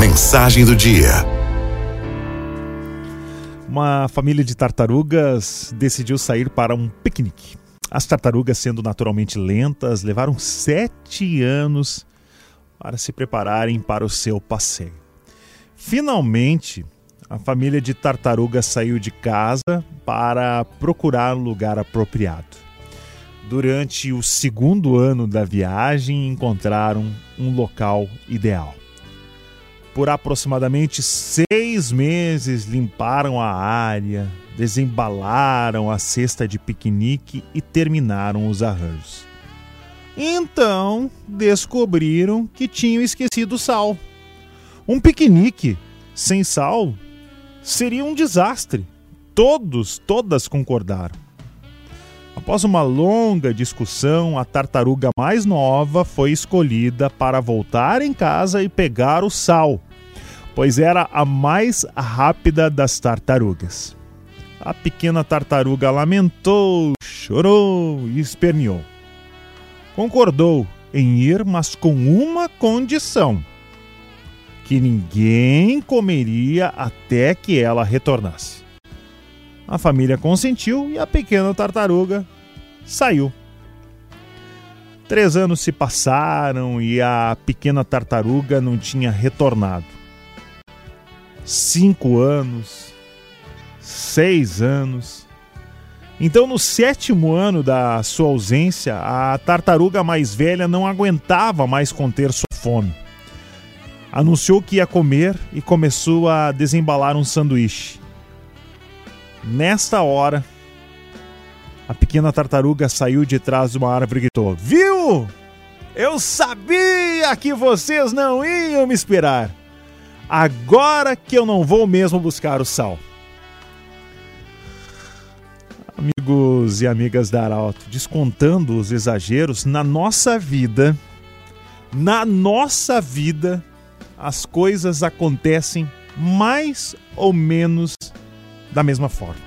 Mensagem do dia. Uma família de tartarugas decidiu sair para um piquenique. As tartarugas, sendo naturalmente lentas, levaram sete anos para se prepararem para o seu passeio. Finalmente, a família de tartarugas saiu de casa para procurar um lugar apropriado. Durante o segundo ano da viagem, encontraram um local ideal. Por aproximadamente seis meses, limparam a área, desembalaram a cesta de piquenique e terminaram os arranjos. Então, descobriram que tinham esquecido o sal. Um piquenique sem sal seria um desastre. Todos, todas concordaram. Após uma longa discussão, a tartaruga mais nova foi escolhida para voltar em casa e pegar o sal, pois era a mais rápida das tartarugas. A pequena tartaruga lamentou, chorou e esperneou. Concordou em ir, mas com uma condição: que ninguém comeria até que ela retornasse. A família consentiu e a pequena tartaruga saiu. Três anos se passaram e a pequena tartaruga não tinha retornado. Cinco anos, seis anos. Então, no sétimo ano da sua ausência, a tartaruga mais velha não aguentava mais conter sua fome. Anunciou que ia comer e começou a desembalar um sanduíche. Nesta hora, a pequena tartaruga saiu de trás de uma árvore e gritou: Viu? Eu sabia que vocês não iam me esperar. Agora que eu não vou mesmo buscar o sal. Amigos e amigas da Arauto, descontando os exageros, na nossa vida, na nossa vida, as coisas acontecem mais ou menos da mesma forma.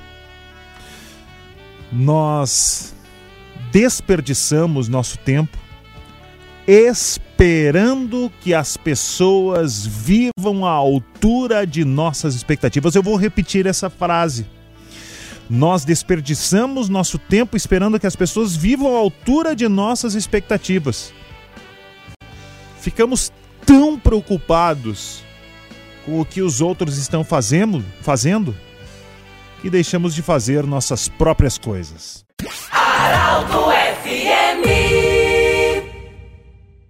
Nós desperdiçamos nosso tempo esperando que as pessoas vivam à altura de nossas expectativas. Eu vou repetir essa frase. Nós desperdiçamos nosso tempo esperando que as pessoas vivam à altura de nossas expectativas. Ficamos tão preocupados com o que os outros estão fazendo, fazendo e deixamos de fazer nossas próprias coisas. Araldo FM.